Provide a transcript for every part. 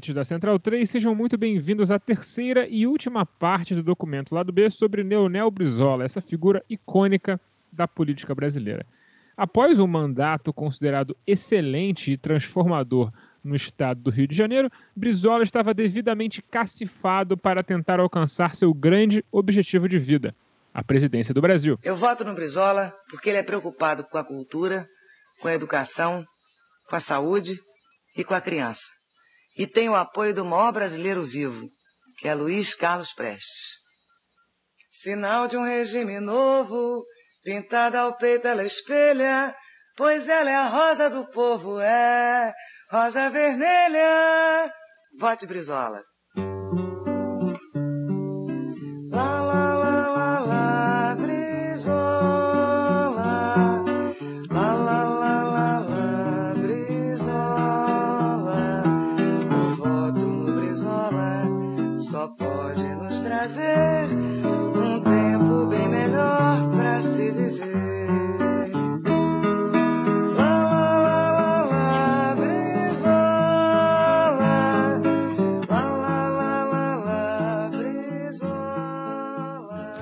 ouvintes da Central 3, sejam muito bem-vindos à terceira e última parte do documento Lado B sobre Leonel Brizola, essa figura icônica da política brasileira. Após um mandato considerado excelente e transformador no estado do Rio de Janeiro, Brizola estava devidamente cacifado para tentar alcançar seu grande objetivo de vida, a presidência do Brasil. Eu voto no Brizola porque ele é preocupado com a cultura, com a educação, com a saúde e com a criança. E tem o apoio do maior brasileiro vivo, que é Luiz Carlos Prestes. Sinal de um regime novo, pintada ao peito ela espelha, pois ela é a rosa do povo, é rosa vermelha. Vote Brizola.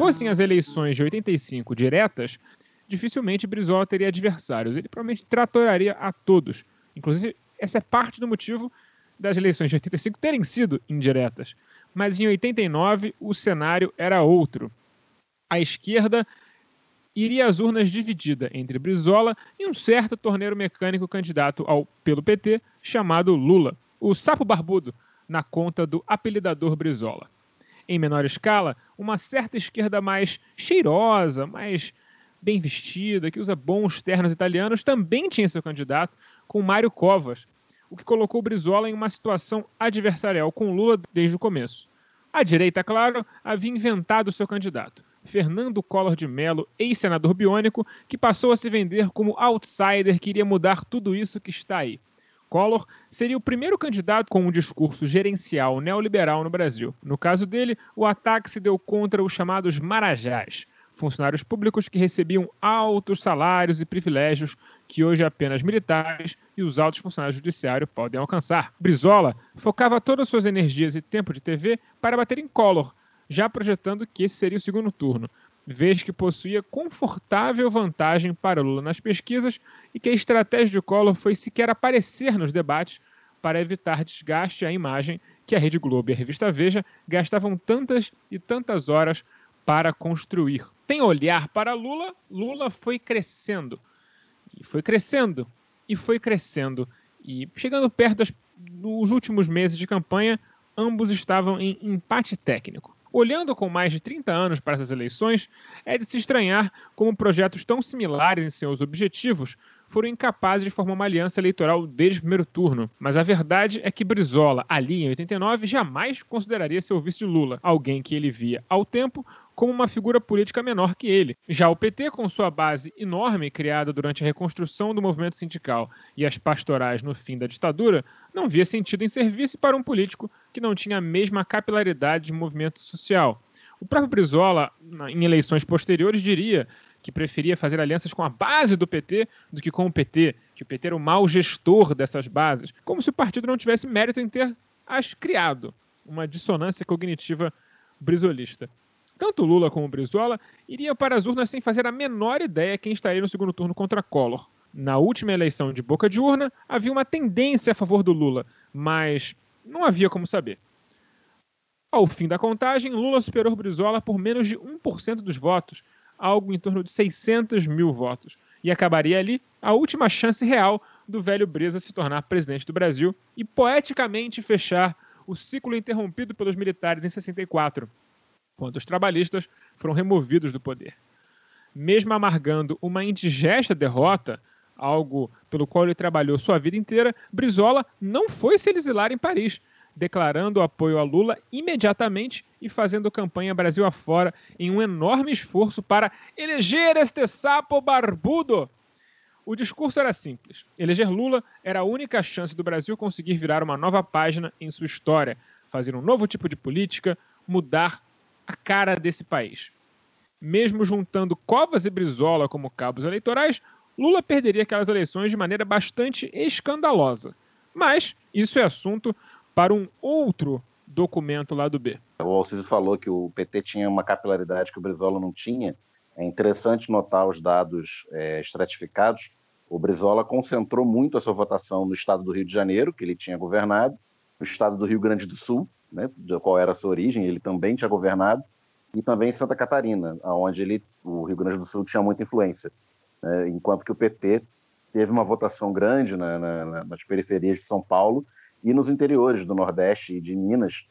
Fossem as eleições de 85 diretas, dificilmente Brizola teria adversários. Ele provavelmente tratoraria a todos. Inclusive, essa é parte do motivo das eleições de 85 terem sido indiretas. Mas em 89 o cenário era outro. A esquerda iria às urnas dividida entre Brizola e um certo torneiro mecânico candidato ao pelo PT chamado Lula, o sapo barbudo, na conta do apelidador Brizola em menor escala, uma certa esquerda mais cheirosa, mais bem vestida, que usa bons ternos italianos, também tinha seu candidato, com Mário Covas, o que colocou Brizola em uma situação adversarial com Lula desde o começo. A direita, claro, havia inventado seu candidato, Fernando Collor de Mello, ex-senador biônico, que passou a se vender como outsider que iria mudar tudo isso que está aí. Collor seria o primeiro candidato com um discurso gerencial neoliberal no Brasil. No caso dele, o ataque se deu contra os chamados marajás, funcionários públicos que recebiam altos salários e privilégios que hoje apenas militares e os altos funcionários judiciários podem alcançar. Brizola focava todas suas energias e tempo de TV para bater em Collor, já projetando que esse seria o segundo turno, vez que possuía confortável vantagem para Lula nas pesquisas e que a estratégia de Collor foi sequer aparecer nos debates para evitar desgaste à imagem que a Rede Globo e a revista Veja gastavam tantas e tantas horas para construir. Sem olhar para Lula, Lula foi crescendo. E foi crescendo. E foi crescendo. E chegando perto dos últimos meses de campanha, ambos estavam em empate técnico. Olhando com mais de 30 anos para essas eleições, é de se estranhar como projetos tão similares em seus objetivos foram incapazes de formar uma aliança eleitoral desde o primeiro turno. Mas a verdade é que Brizola, ali em 89, jamais consideraria seu vice de Lula, alguém que ele via ao tempo como uma figura política menor que ele. Já o PT, com sua base enorme criada durante a reconstrução do movimento sindical e as pastorais no fim da ditadura, não via sentido em serviço para um político que não tinha a mesma capilaridade de movimento social. O próprio Brizola, em eleições posteriores, diria que preferia fazer alianças com a base do PT do que com o PT, que o PT era o mau gestor dessas bases, como se o partido não tivesse mérito em ter as criado, uma dissonância cognitiva brizolista. Tanto Lula como Brizola iriam para as urnas sem fazer a menor ideia quem estaria no segundo turno contra Collor. Na última eleição de boca de urna, havia uma tendência a favor do Lula, mas não havia como saber. Ao fim da contagem, Lula superou Brizola por menos de 1% dos votos, algo em torno de 600 mil votos, e acabaria ali a última chance real do velho Breza se tornar presidente do Brasil e poeticamente fechar o ciclo interrompido pelos militares em 64 quando os trabalhistas foram removidos do poder. Mesmo amargando uma indigesta derrota, algo pelo qual ele trabalhou sua vida inteira, Brizola não foi se exilar em Paris, declarando apoio a Lula imediatamente e fazendo campanha Brasil afora em um enorme esforço para eleger este sapo barbudo. O discurso era simples. Eleger Lula era a única chance do Brasil conseguir virar uma nova página em sua história, fazer um novo tipo de política, mudar a cara desse país. Mesmo juntando Covas e Brizola como cabos eleitorais, Lula perderia aquelas eleições de maneira bastante escandalosa. Mas isso é assunto para um outro documento lá do B. O Alciso falou que o PT tinha uma capilaridade que o Brizola não tinha. É interessante notar os dados é, estratificados. O Brizola concentrou muito a sua votação no estado do Rio de Janeiro, que ele tinha governado, no estado do Rio Grande do Sul, né, de qual era a sua origem, ele também tinha governado, e também em Santa Catarina, onde ele, o Rio Grande do Sul tinha muita influência. Né, enquanto que o PT teve uma votação grande na, na, nas periferias de São Paulo e nos interiores do Nordeste e de Minas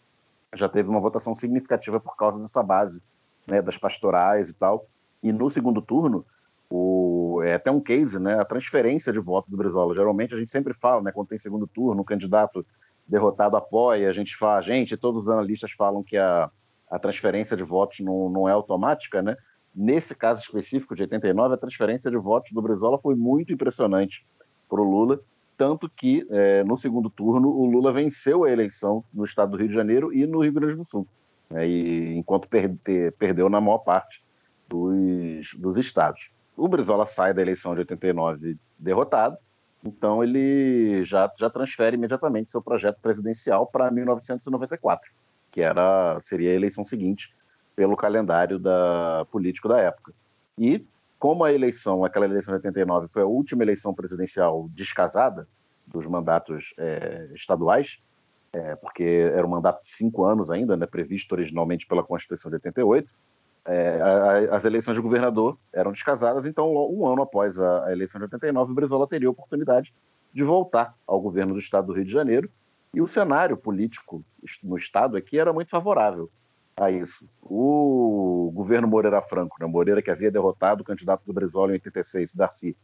já teve uma votação significativa por causa dessa base né, das pastorais e tal. E no segundo turno, o, é até um case, né, a transferência de voto do Brizola. Geralmente a gente sempre fala, né, quando tem segundo turno, o candidato derrotado apoia, a gente fala, gente, todos os analistas falam que a, a transferência de votos não, não é automática, né? Nesse caso específico de 89, a transferência de votos do Brizola foi muito impressionante para o Lula tanto que é, no segundo turno o Lula venceu a eleição no estado do Rio de Janeiro e no Rio Grande do Sul, né, e, enquanto perde, perdeu na maior parte dos, dos estados. O Brizola sai da eleição de 89 derrotado, então ele já, já transfere imediatamente seu projeto presidencial para 1994, que era seria a eleição seguinte pelo calendário da político da época. E como a eleição, aquela eleição de 89, foi a última eleição presidencial descasada dos mandatos é, estaduais, é, porque era um mandato de cinco anos ainda, né, previsto originalmente pela Constituição de 88, é, a, as eleições de governador eram descasadas, então um ano após a, a eleição de 89, o Brizola teria a oportunidade de voltar ao governo do estado do Rio de Janeiro, e o cenário político no estado aqui era muito favorável a isso. O governo Moreira Franco, né, Moreira que havia derrotado o candidato do Brizola em 86, Darcy,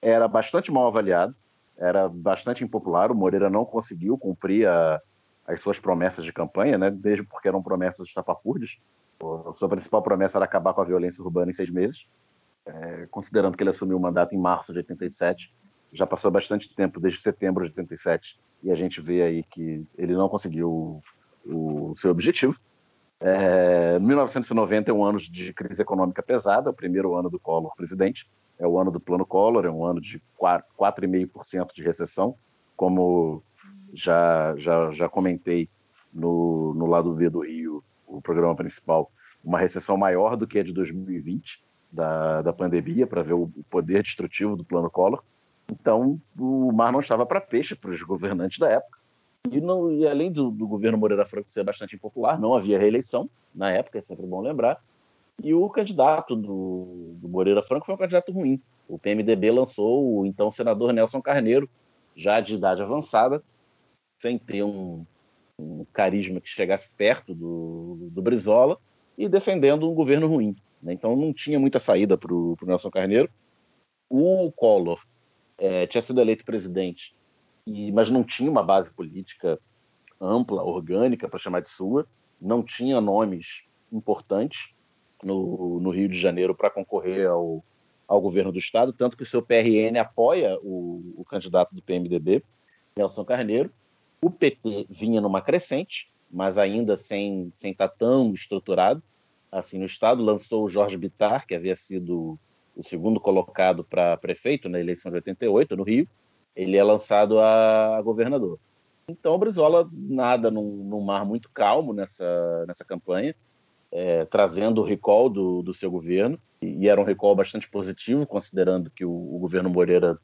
era bastante mal avaliado, era bastante impopular. O Moreira não conseguiu cumprir a, as suas promessas de campanha, né, desde porque eram promessas estapafúrdias. A sua principal promessa era acabar com a violência urbana em seis meses, é, considerando que ele assumiu o mandato em março de 87. Já passou bastante tempo, desde setembro de 87, e a gente vê aí que ele não conseguiu o, o seu objetivo. É, 1990 é um ano de crise econômica pesada, o primeiro ano do Collor presidente, é o ano do plano Collor, é um ano de 4,5% de recessão, como já, já, já comentei no, no lado B do Rio, o programa principal, uma recessão maior do que a de 2020, da, da pandemia, para ver o, poder destrutivo do plano Collor. Então, o mar não estava para peixe para os governantes da época. E, não, e além do, do, governo Moreira Franco ser bastante impopular, não havia reeleição na época, é sempre bom lembrar. E o candidato do, do Moreira Franco foi um candidato ruim. O PMDB lançou o então senador Nelson Carneiro, já de idade avançada, sem ter um, carisma que chegasse perto do, do Brizola e defendendo um governo ruim. Né? Então não tinha muita saída para o Nelson Carneiro. O Collor é, tinha sido eleito presidente e, mas não tinha uma base política ampla, orgânica, para chamar de sua, não tinha nomes importantes no, no Rio de Janeiro para concorrer ao, ao governo do Estado, tanto que o seu PRN apoia o, o candidato do PMDB, Nelson Carneiro. O PT vinha numa crescente, mas ainda sem, sem estar tá tão estruturado assim no Estado, lançou o Jorge Bittar, que havia sido o segundo colocado para prefeito na eleição de 88 no Rio, ele é lançado a, governador. Então o Brizola nada num, num, mar muito calmo nessa, nessa campanha, é, trazendo o recall do, do seu governo, e era um recall bastante positivo, considerando que o, o governo Moreira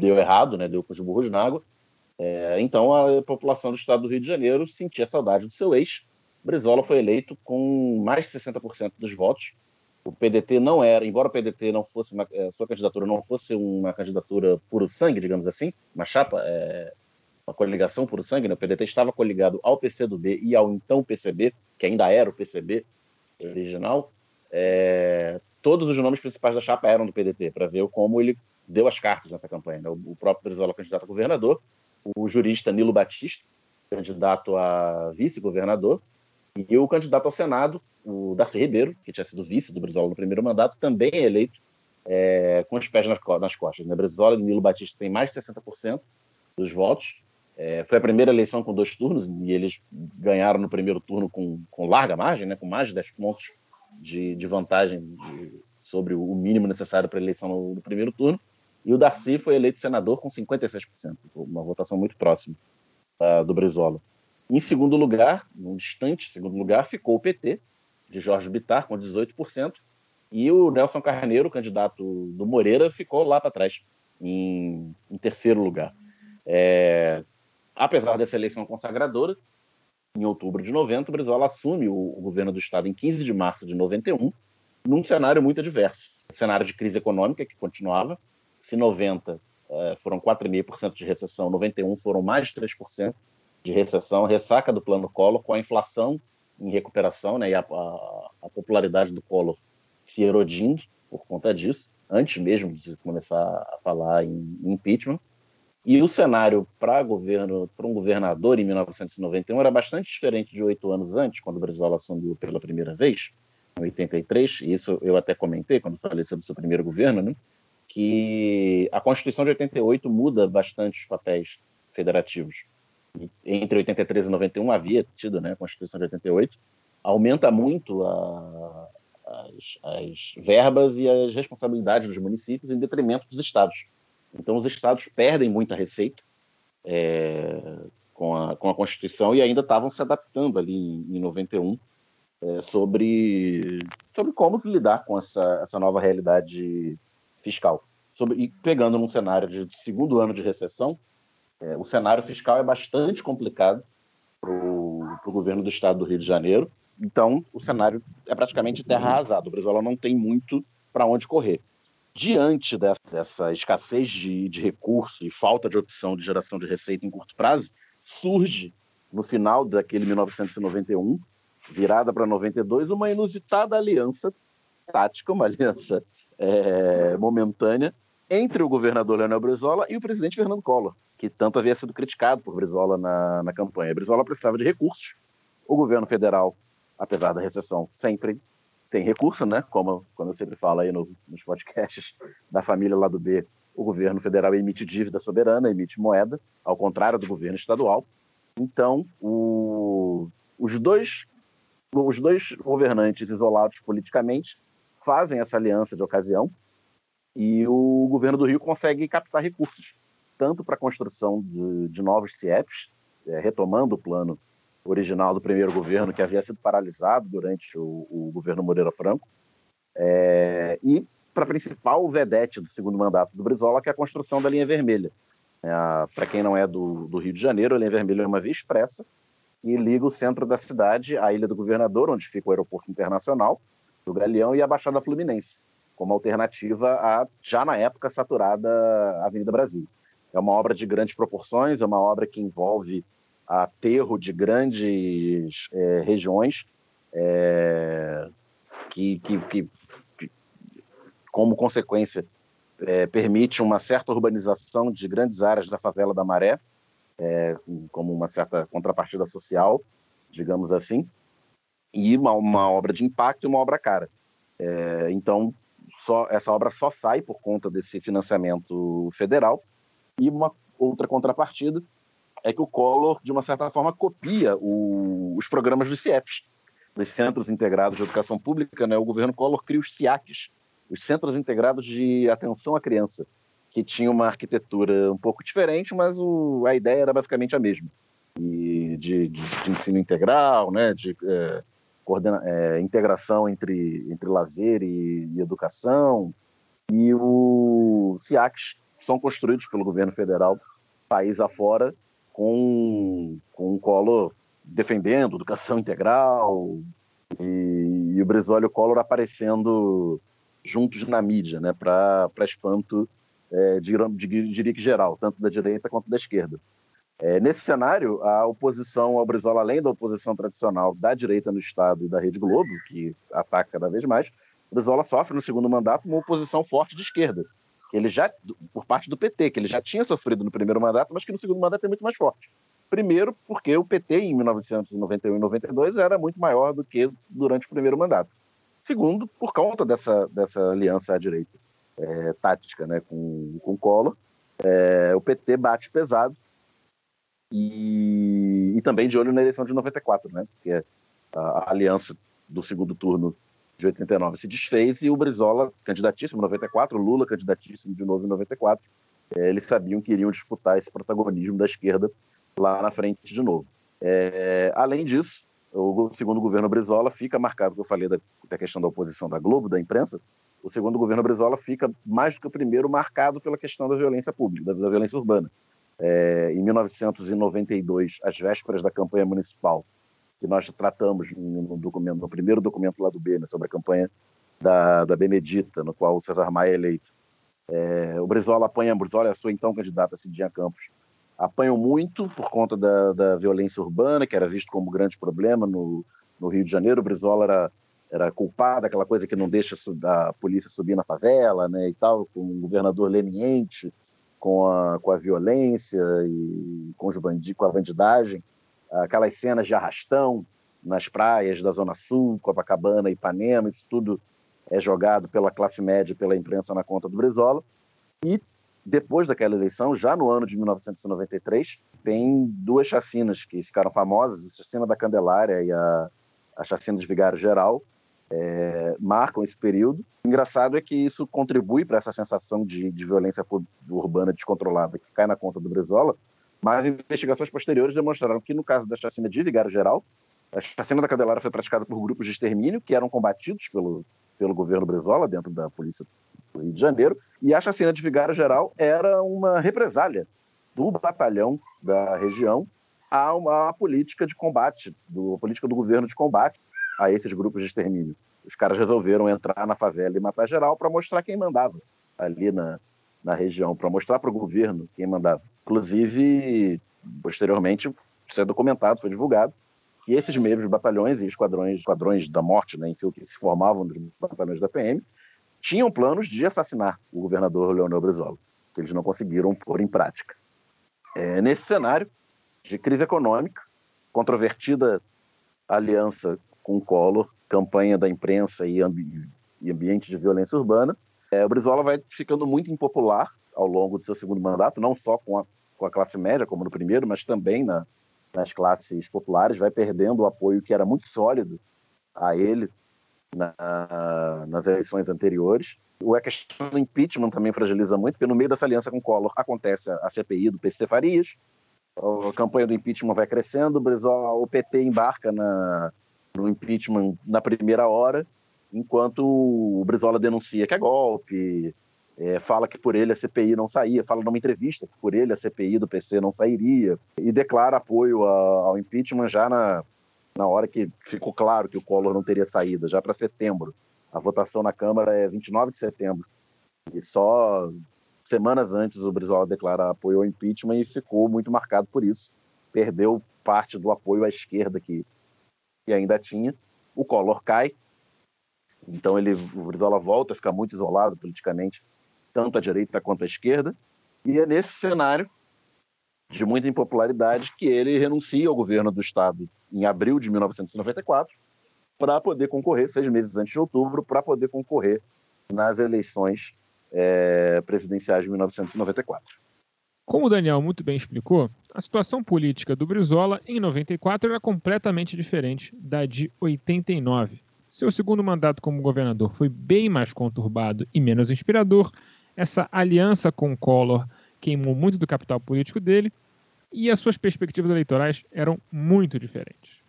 deu errado, né, deu com os burros na água. É, então a população do estado do Rio de Janeiro sentia saudade do seu ex. Brizola foi eleito com mais de 60% dos votos, o PDT não era, embora o PDT não fosse uma, a sua candidatura não fosse uma candidatura puro sangue, digamos assim, uma chapa, é, uma coligação puro sangue, né? o PDT estava coligado ao PCdoB e ao então PCB, que ainda era o PCB original, é, todos os nomes principais da chapa eram do PDT, para ver como ele deu as cartas nessa campanha. Né? O próprio Brizola, candidato a governador, o jurista Nilo Batista, candidato a vice-governador, e o candidato ao Senado, o Darcy Ribeiro, que tinha sido vice do Brizola no primeiro mandato, também é eleito é, com os pés nas, nas costas. Né? Brizola e Nilo Batista têm mais de 60% dos votos. É, foi a primeira eleição com dois turnos e eles ganharam no primeiro turno com, com larga margem, né? com mais de 10 pontos de, de vantagem de, sobre o mínimo necessário para a eleição no, no, primeiro turno. E o Darcy foi eleito senador com 56%, uma votação muito próxima uh, do Brizola. Em segundo lugar, num distante segundo lugar, ficou o PT, de Jorge Bittar, com 18%, e o Nelson Carneiro, candidato do Moreira, ficou lá para trás, em, em, terceiro lugar. É, apesar dessa eleição consagradora, em outubro de 90, o Brizola assume o, o, governo do Estado em 15 de março de 91, num cenário muito adverso. Um cenário de crise econômica que continuava. Se 90 é, foram 4,5% de recessão, 91 foram mais de 3% de recessão, ressaca do plano Collor, com a inflação em recuperação né, e a, a, a popularidade do Collor se erodindo por conta disso, antes mesmo de começar a falar em, em impeachment. E o cenário para governo, para um governador em 1991 era bastante diferente de oito anos antes, quando o Brizola assumiu pela primeira vez, em 83. E isso eu até comentei quando falei sobre o seu primeiro governo, né? Que a Constituição de 88 muda bastante os papéis federativos. Entre 83 e 91 havia tido né, a Constituição de 88, aumenta muito a, as, as verbas e as responsabilidades dos municípios em detrimento dos estados. Então, os estados perdem muita receita é, com, a, com a Constituição e ainda estavam se adaptando ali em, em 91 é, sobre, sobre como lidar com essa, essa nova realidade fiscal. Sobre, e pegando num cenário de segundo ano de recessão, é, o cenário fiscal é bastante complicado para o governo do estado do Rio de Janeiro. Então, o cenário é praticamente terra arrasada. O Brasil não tem muito para onde correr. Diante dessa, dessa escassez de, de recursos e falta de opção de geração de receita em curto prazo, surge, no final daquele 1991, virada para 92, uma inusitada aliança tática, uma aliança é, momentânea entre o governador Leonel Brizola e o presidente Fernando Collor, que tanto havia sido criticado por Brizola na, na campanha. Brizola precisava de recursos. O governo federal apesar da recessão, sempre tem recurso, né? Como quando eu sempre falo aí no, nos podcasts da família lá do B, o governo federal emite dívida soberana, emite moeda, ao contrário do governo estadual. Então, o, os, dois, os dois governantes isolados politicamente fazem essa aliança de ocasião e o governo do Rio consegue captar recursos, tanto para a construção de, de novos CIEPs, é, retomando o plano original do primeiro governo, que havia sido paralisado durante o, o governo Moreira Franco, é, e para a principal vedete do segundo mandato do Brizola, que é a construção da linha vermelha. É, para quem não é do, do, Rio de Janeiro, a linha vermelha é uma via expressa que liga o centro da cidade à Ilha do Governador, onde fica o aeroporto internacional do Galeão, e a Baixada Fluminense, como alternativa à, já na época, saturada Avenida Brasil. É uma obra de grandes proporções, é uma obra que envolve aterro de grandes é, regiões é, que, que, que, que, como consequência, é, permite uma certa urbanização de grandes áreas da favela da Maré, é, como uma certa contrapartida social, digamos assim, e uma, uma obra de impacto e uma obra cara. É, então, só, essa obra só sai por conta desse financiamento federal e uma outra contrapartida é que o Collor, de uma certa forma, copia o, os programas dos CIEPs, dos Centros Integrados de Educação Pública. Né? O governo Collor cria os CIACs, os Centros Integrados de Atenção à Criança, que tinha uma arquitetura um pouco diferente, mas o, a ideia era basicamente a mesma. E de, de, de ensino integral, né? de é, coordena, é, integração entre, entre lazer e, e educação. E os CIACs são construídos pelo governo federal país afora com, com o Collor defendendo educação integral e, e o Brizola o Collor aparecendo juntos na mídia, né, para espanto, é, diria que geral, tanto da direita quanto da esquerda. É, nesse cenário, a oposição ao Brizola, além da oposição tradicional da direita no Estado e da Rede Globo, que ataca cada vez mais, o Brizola sofre no segundo mandato uma oposição forte de esquerda, que ele já, por parte do PT, que ele já tinha sofrido no primeiro mandato, mas que no segundo mandato é muito mais forte. Primeiro, porque o PT em 1991 e 92 era muito maior do que durante o primeiro mandato. Segundo, por conta dessa, dessa aliança à direita é, tática né, com, com Collor, é, o PT bate pesado e, e, também de olho na eleição de 94, né, porque a, aliança do segundo turno de 89 se desfez e o Brizola, candidatíssimo em 94, Lula, candidatíssimo de novo em 94, é, eles sabiam que iriam disputar esse protagonismo da esquerda lá na frente de novo. É, além disso, o segundo governo Brizola fica marcado, que eu falei da, da, questão da oposição da Globo, da imprensa, o segundo governo Brizola fica mais do que o primeiro marcado pela questão da violência pública, da, da violência urbana. É, em 1992, às vésperas da campanha municipal, que nós tratamos no, documento, no primeiro documento lá do B, né, sobre a campanha da, da Benedita, no qual o César Maia é eleito. É, o Brizola apanha, o Brizola é a sua então candidata, Cidinha Campos, apanham muito por conta da, da violência urbana, que era visto como grande problema no, no Rio de Janeiro. O Brizola era, era culpado, aquela coisa que não deixa a polícia subir na favela, né, e tal, com um governador leniente, com a, com a violência e com, os bandidos, com a bandidagem, aquelas cenas de arrastão nas praias da Zona Sul, Copacabana, Ipanema, isso tudo é jogado pela classe média, pela imprensa na conta do Brizola. E depois daquela eleição, já no ano de 1993, tem duas chacinas que ficaram famosas, a chacina da Candelária e a, a chacina de Vigário Geral, é, marcam esse período. O engraçado é que isso contribui para essa sensação de, de violência urbana descontrolada que cai na conta do Brizola, mas investigações posteriores demonstraram que, no caso da chacina de Vigário Geral, a chacina da Candelária foi praticada por grupos de extermínio que eram combatidos pelo, pelo governo Brizola, dentro da polícia do Rio de Janeiro, e a chacina de Vigário Geral era uma represália do batalhão da região a uma política de combate, do, a política do governo de combate a esses grupos de extermínio. Os caras resolveram entrar na favela e matar geral para mostrar quem mandava ali na, na região, para mostrar para o governo quem mandava. Inclusive, posteriormente, isso é documentado, foi divulgado, que esses mesmos batalhões e esquadrões, esquadrões da morte, né, enfim, que se formavam dos batalhões da PM, tinham planos de assassinar o governador Leonel Brizola, que eles não conseguiram pôr em prática. É, nesse cenário de crise econômica, controvertida aliança com o Collor, campanha da imprensa e, ambi e ambiente de violência urbana, é, o Brizola vai ficando muito impopular ao longo do seu segundo mandato, não só com a, com a classe média, como no primeiro, mas também na, nas classes populares, vai perdendo o apoio que era muito sólido a ele na, nas eleições anteriores. A questão do impeachment também fragiliza muito, porque no meio dessa aliança com o Collor acontece a CPI do PC Farias, a campanha do impeachment vai crescendo, o, Brizola, o PT embarca na, no impeachment na primeira hora, enquanto o Brizola denuncia que é golpe, é, fala que por ele a CPI não saía, fala numa entrevista que por ele a CPI do PC não sairia, e declara apoio a, ao impeachment já na, na hora que ficou claro que o Collor não teria saída, já para setembro. A votação na Câmara é 29 de setembro. E só semanas antes o Brizola declara apoio ao impeachment e ficou muito marcado por isso. Perdeu parte do apoio à esquerda que que ainda tinha. O Collor cai, então ele, o Brizola volta a ficar muito isolado politicamente, tanto à direita quanto à esquerda. E é nesse cenário de muita impopularidade que ele renuncia ao governo do Estado em abril de 1994 para poder concorrer, seis meses antes de outubro, para poder concorrer nas eleições é, presidenciais de 1994. Como o Daniel muito bem explicou, a situação política do Brizola em 94 era completamente diferente da de 89. Seu segundo mandato como governador foi bem mais conturbado e menos inspirador. Essa aliança com Collor queimou muito do capital político dele e as suas perspectivas eleitorais eram muito diferentes.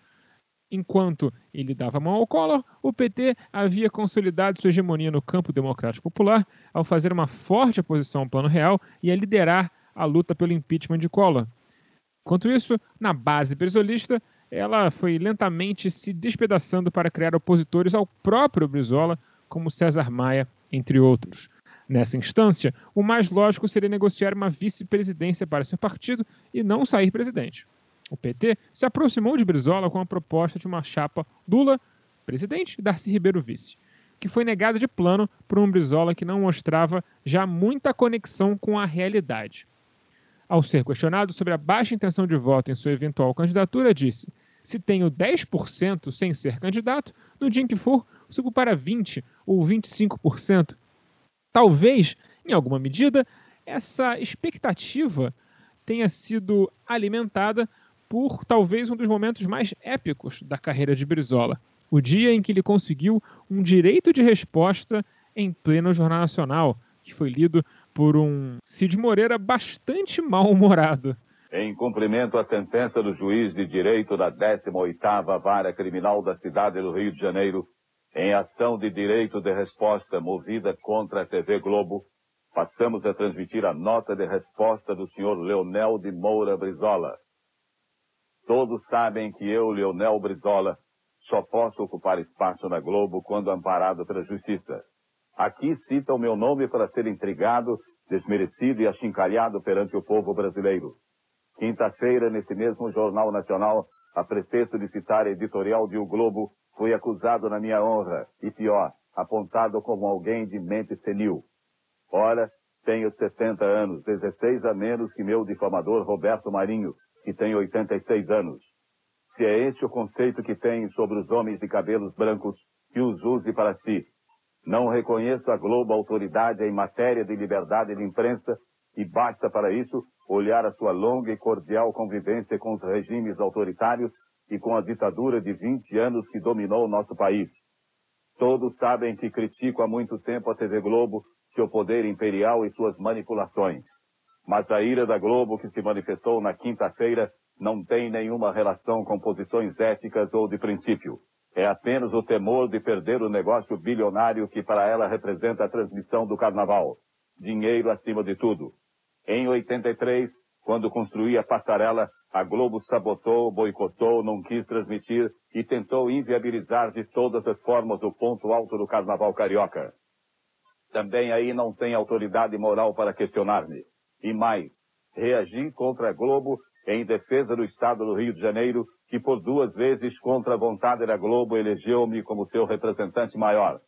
Enquanto ele dava mão ao Collor, o PT havia consolidado sua hegemonia no campo democrático popular ao fazer uma forte oposição ao Plano Real e a liderar a luta pelo impeachment de Collor. Enquanto isso, na base brizolista, ela foi lentamente se despedaçando para criar opositores ao próprio Brizola, como César Maia, entre outros. Nessa instância, o mais lógico seria negociar uma vice-presidência para seu partido e não sair presidente. O PT se aproximou de Brizola com a proposta de uma chapa Lula, presidente, Darcy Ribeiro vice, que foi negada de plano por um Brizola que não mostrava já muita conexão com a realidade. Ao ser questionado sobre a baixa intenção de voto em sua eventual candidatura, disse: Se tenho 10% sem ser candidato, no dia em que for, subo para 20% ou 25%. Talvez, em alguma medida, essa expectativa tenha sido alimentada por talvez um dos momentos mais épicos da carreira de Brizola, o dia em que ele conseguiu um direito de resposta em pleno Jornal Nacional, que foi lido por um Cid Moreira bastante mal-humorado. Em cumprimento à sentença do juiz de direito da 18ª Vara Criminal da cidade do Rio de Janeiro, em ação de direito de resposta movida contra a TV Globo, passamos a transmitir a nota de resposta do senhor Leonel de Moura Brizola. Todos sabem que eu, Leonel Brizola, só posso ocupar espaço na Globo quando amparado pela justiça. Aqui cita o meu nome para ser intrigado, desmerecido e achincalhado perante o povo brasileiro. Quinta-feira, nesse mesmo Jornal Nacional, a pretexto de citar editorial de O Globo, fui acusado na minha honra, e pior, apontado como alguém de mente senil. Ora, tenho 70 anos, 16 a menos que meu difamador Roberto Marinho, que tem 86 anos. Se é este o conceito que tem sobre os homens de cabelos brancos, que os use para si. Não reconheço a Globo autoridade em matéria de liberdade de imprensa e basta para isso olhar a sua longa e cordial convivência com os regimes autoritários e com a ditadura de 20 anos que dominou o nosso país. Todos sabem que critico há muito tempo a TV Globo, seu poder imperial e suas manipulações. Mas a ira da Globo que se manifestou na quinta-feira não tem nenhuma relação com posições éticas ou de princípio. É apenas o temor de perder o negócio bilionário que para ela representa a transmissão do carnaval dinheiro acima de tudo. Em 83, quando construí a passarela, a Globo sabotou, boicotou, não quis transmitir e tentou inviabilizar de todas as formas o ponto alto do carnaval carioca. Também aí não tem autoridade moral para questionar-me. E mais, reagi contra a Globo em defesa do Estado do Rio de Janeiro, que por duas vezes, contra a vontade da Globo, elegeu-me como seu representante maior.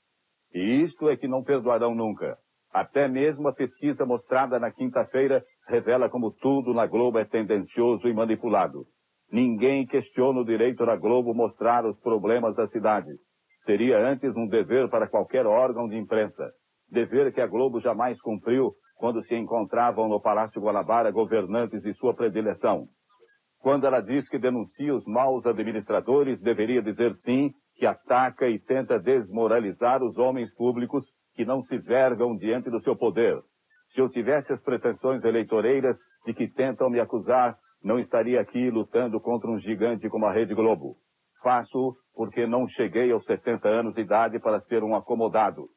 E isto é que não perdoarão nunca. Até mesmo a pesquisa mostrada na quinta-feira revela como tudo na Globo é tendencioso e manipulado. Ninguém questiona o direito da Globo mostrar os problemas da cidade. Seria antes um dever para qualquer órgão de imprensa. Dever que a Globo jamais cumpriu quando se encontravam no Palácio Guanabara governantes de sua predileção. Quando ela diz que denuncia os maus administradores, deveria dizer sim que ataca e tenta desmoralizar os homens públicos que não se vergam diante do seu poder. Se eu tivesse as pretensões eleitoreiras de que tentam me acusar, não estaria aqui lutando contra um gigante como a Rede Globo. Faço porque não cheguei aos 70 anos de idade para ser um acomodado.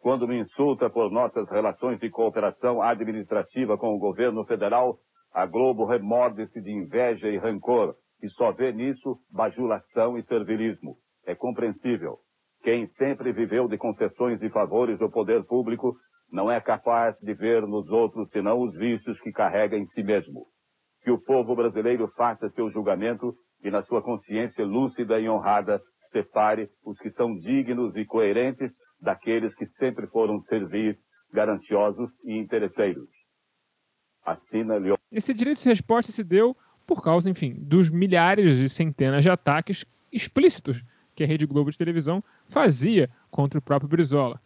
Quando me insulta por nossas relações de cooperação administrativa com o governo federal, a Globo remorde-se de inveja e rancor e só vê nisso bajulação e servilismo. É compreensível. Quem sempre viveu de concessões e favores do poder público não é capaz de ver nos outros senão os vícios que carrega em si mesmo. Que o povo brasileiro faça seu julgamento e, na sua consciência lúcida e honrada, separe os que são dignos e coerentes daqueles que sempre foram servir, garantiosos e interesseiros. Esse direito de resposta se deu por causa, enfim, dos milhares e centenas de ataques explícitos que a Rede Globo de televisão fazia contra o próprio Brizola.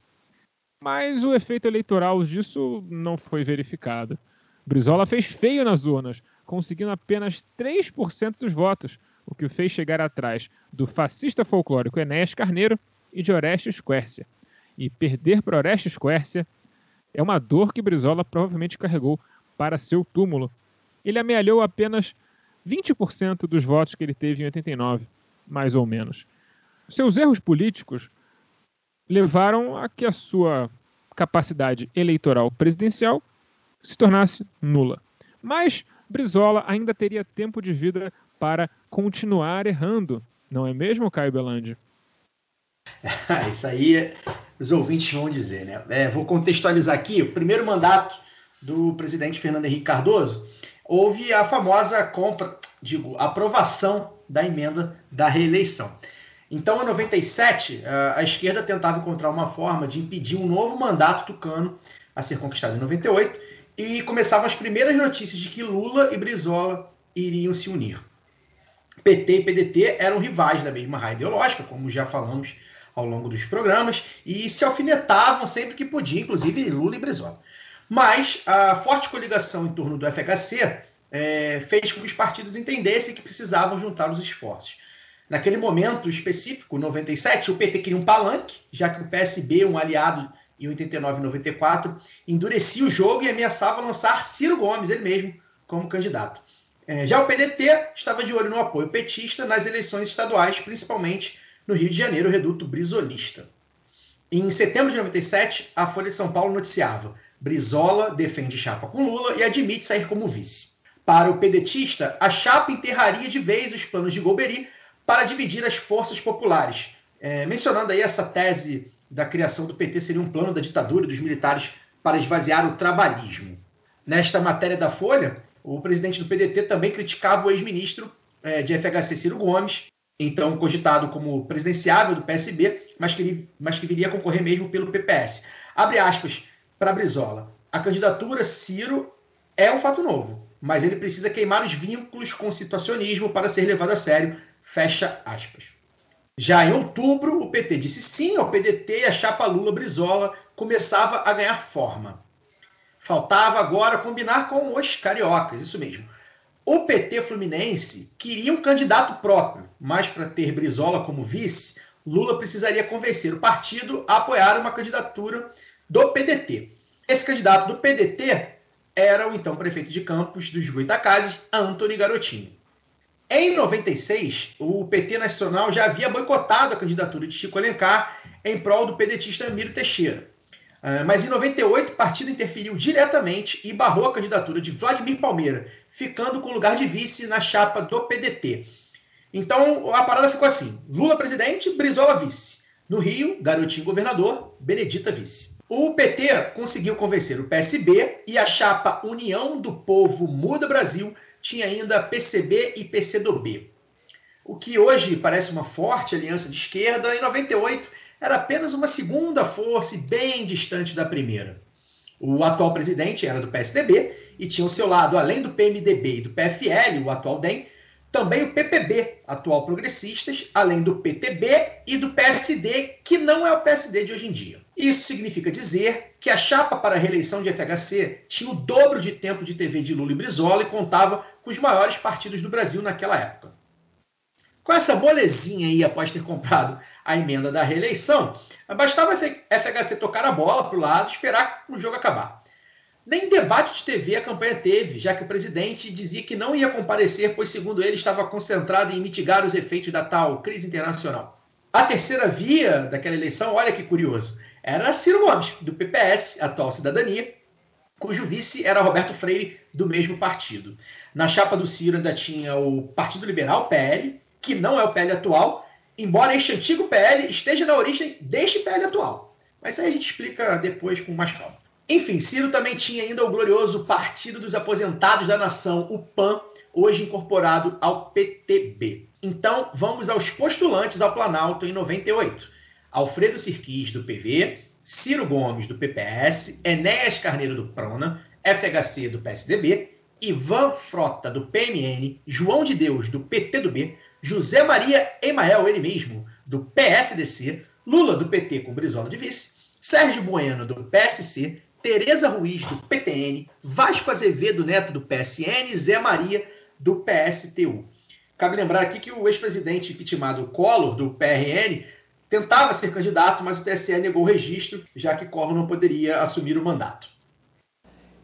Mas o efeito eleitoral disso não foi verificado. Brizola fez feio nas urnas, conseguindo apenas 3% dos votos, o que o fez chegar atrás do fascista folclórico Enéas Carneiro e de Orestes Quércia. E perder para Orestes Quércia é uma dor que Brizola provavelmente carregou para seu túmulo. Ele amealhou apenas 20% dos votos que ele teve em 89, mais ou menos. Seus erros políticos levaram a que a sua capacidade eleitoral presidencial se tornasse nula. Mas Brizola ainda teria tempo de vida para continuar errando, não é mesmo, Caio Belandi? Isso aí os ouvintes vão dizer, né? É, vou contextualizar aqui. O primeiro mandato do presidente Fernando Henrique Cardoso houve a famosa compra, digo, aprovação da emenda da reeleição. Então, em 97, a esquerda tentava encontrar uma forma de impedir um novo mandato tucano a ser conquistado em 98 e começavam as primeiras notícias de que Lula e Brizola iriam se unir. PT e PDT eram rivais da mesma raia ideológica, como já falamos ao longo dos programas, e se alfinetavam sempre que podia, inclusive Lula e Brizola. Mas a forte coligação em torno do FHC é, fez com que os partidos entendessem que precisavam juntar os esforços. Naquele momento específico, 97, o PT queria um palanque, já que o PSB, um aliado em 89 e 94, endurecia o jogo e ameaçava lançar Ciro Gomes, ele mesmo, como candidato. É, já o PDT estava de olho no apoio petista nas eleições estaduais, principalmente no Rio de Janeiro, reduto brisolista. Em setembro de 97, a Folha de São Paulo noticiava: Brizola defende chapa com Lula e admite sair como vice. Para o pedetista, a chapa enterraria de vez os planos de Golbery para dividir as forças populares, é, mencionando aí essa tese da criação do PT seria um plano da ditadura dos militares para esvaziar o trabalhismo. Nesta matéria da Folha, o presidente do PDT também criticava o ex-ministro é, de FHC Ciro Gomes, então cogitado como presidenciável do PSB, mas que, mas que viria a concorrer mesmo pelo PPS. Abre aspas para Brizola. A candidatura Ciro é um fato novo, mas ele precisa queimar os vínculos com o situacionismo para ser levado a sério. Fecha aspas. Já em outubro, o PT disse sim ao PDT e a chapa Lula-Brizola começava a ganhar forma. Faltava agora combinar com os cariocas, isso mesmo. O PT fluminense queria um candidato próprio, mas para ter Brizola como vice, Lula precisaria convencer o partido a apoiar uma candidatura do PDT. Esse candidato do PDT era o então prefeito de Campos dos Goitacazes, Antony Garotinho. Em 96, o PT Nacional já havia boicotado a candidatura de Chico Alencar em prol do pedetista Miro Teixeira. Ah, mas em 98, o partido interferiu diretamente e barrou a candidatura de Vladimir Palmeira, ficando com lugar de vice na chapa do PDT. Então a parada ficou assim: Lula presidente, Brizola vice. No Rio, Garotinho governador, Benedita vice. O PT conseguiu convencer o PSB e a chapa União do Povo Muda Brasil tinha ainda PCB e PCdoB. O que hoje parece uma forte aliança de esquerda, em 98 era apenas uma segunda força e bem distante da primeira. O atual presidente era do PSDB e tinha ao seu lado, além do PMDB e do PFL, o atual DEM, também o PPB, atual Progressistas, além do PTB e do PSD, que não é o PSD de hoje em dia. Isso significa dizer que a chapa para a reeleição de FHC tinha o dobro de tempo de TV de Lula e Brizola e contava com os maiores partidos do Brasil naquela época. Com essa molezinha aí, após ter comprado a emenda da reeleição, bastava a FHC tocar a bola para o lado e esperar o jogo acabar. Nem debate de TV a campanha teve, já que o presidente dizia que não ia comparecer, pois, segundo ele, estava concentrado em mitigar os efeitos da tal crise internacional. A terceira via daquela eleição, olha que curioso, era Ciro Gomes, do PPS, atual Cidadania, cujo vice era Roberto Freire, do mesmo partido. Na chapa do Ciro ainda tinha o Partido Liberal, PL, que não é o PL atual, embora este antigo PL esteja na origem deste PL atual. Mas aí a gente explica depois com mais calma. Enfim, Ciro também tinha ainda o glorioso Partido dos Aposentados da Nação, o PAN, hoje incorporado ao PTB. Então, vamos aos postulantes ao Planalto em 98. Alfredo Sirquis, do PV, Ciro Gomes, do PPS, Enéas Carneiro, do PRONA, FHC, do PSDB, Ivan Frota, do PMN, João de Deus, do PTB, José Maria Emael, ele mesmo, do PSDC, Lula, do PT, com Brizola de vice, Sérgio Bueno, do PSC, Tereza Ruiz, do PTN, Vasco Azevedo Neto, do PSN, Zé Maria, do PSTU. Cabe lembrar aqui que o ex-presidente impeachmentado Collor, do PRN, tentava ser candidato, mas o TSE negou o registro, já que Collor não poderia assumir o mandato.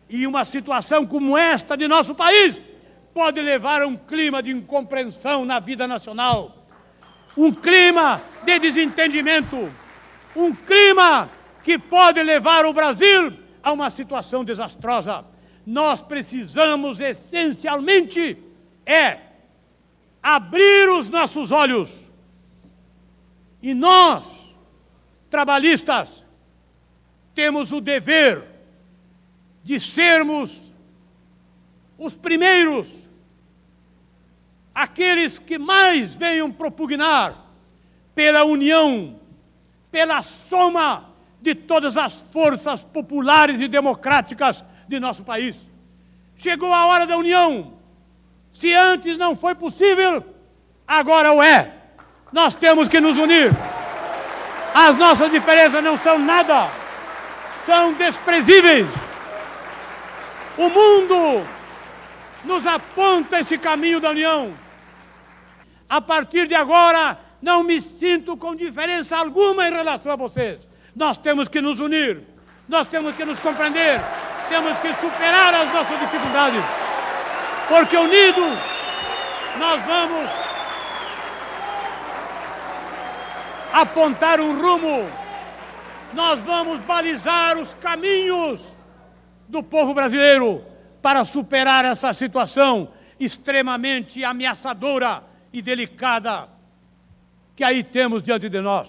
E uma situação como esta de nosso país pode levar a um clima de incompreensão na vida nacional, um clima de desentendimento, um clima que pode levar o Brasil a uma situação desastrosa. Nós precisamos essencialmente é abrir os nossos olhos. E nós, trabalhistas, temos o dever de sermos os primeiros, aqueles que mais venham propugnar pela união, pela soma de todas as forças populares e democráticas de nosso país. Chegou a hora da união. Se antes não foi possível, agora o é. Nós temos que nos unir. As nossas diferenças não são nada, são desprezíveis. O mundo nos aponta esse caminho da união. A partir de agora, não me sinto com diferença alguma em relação a vocês. Nós temos que nos unir, nós temos que nos compreender, temos que superar as nossas dificuldades. Porque unidos nós vamos apontar um rumo, nós vamos balizar os caminhos do povo brasileiro para superar essa situação extremamente ameaçadora e delicada que aí temos diante de nós.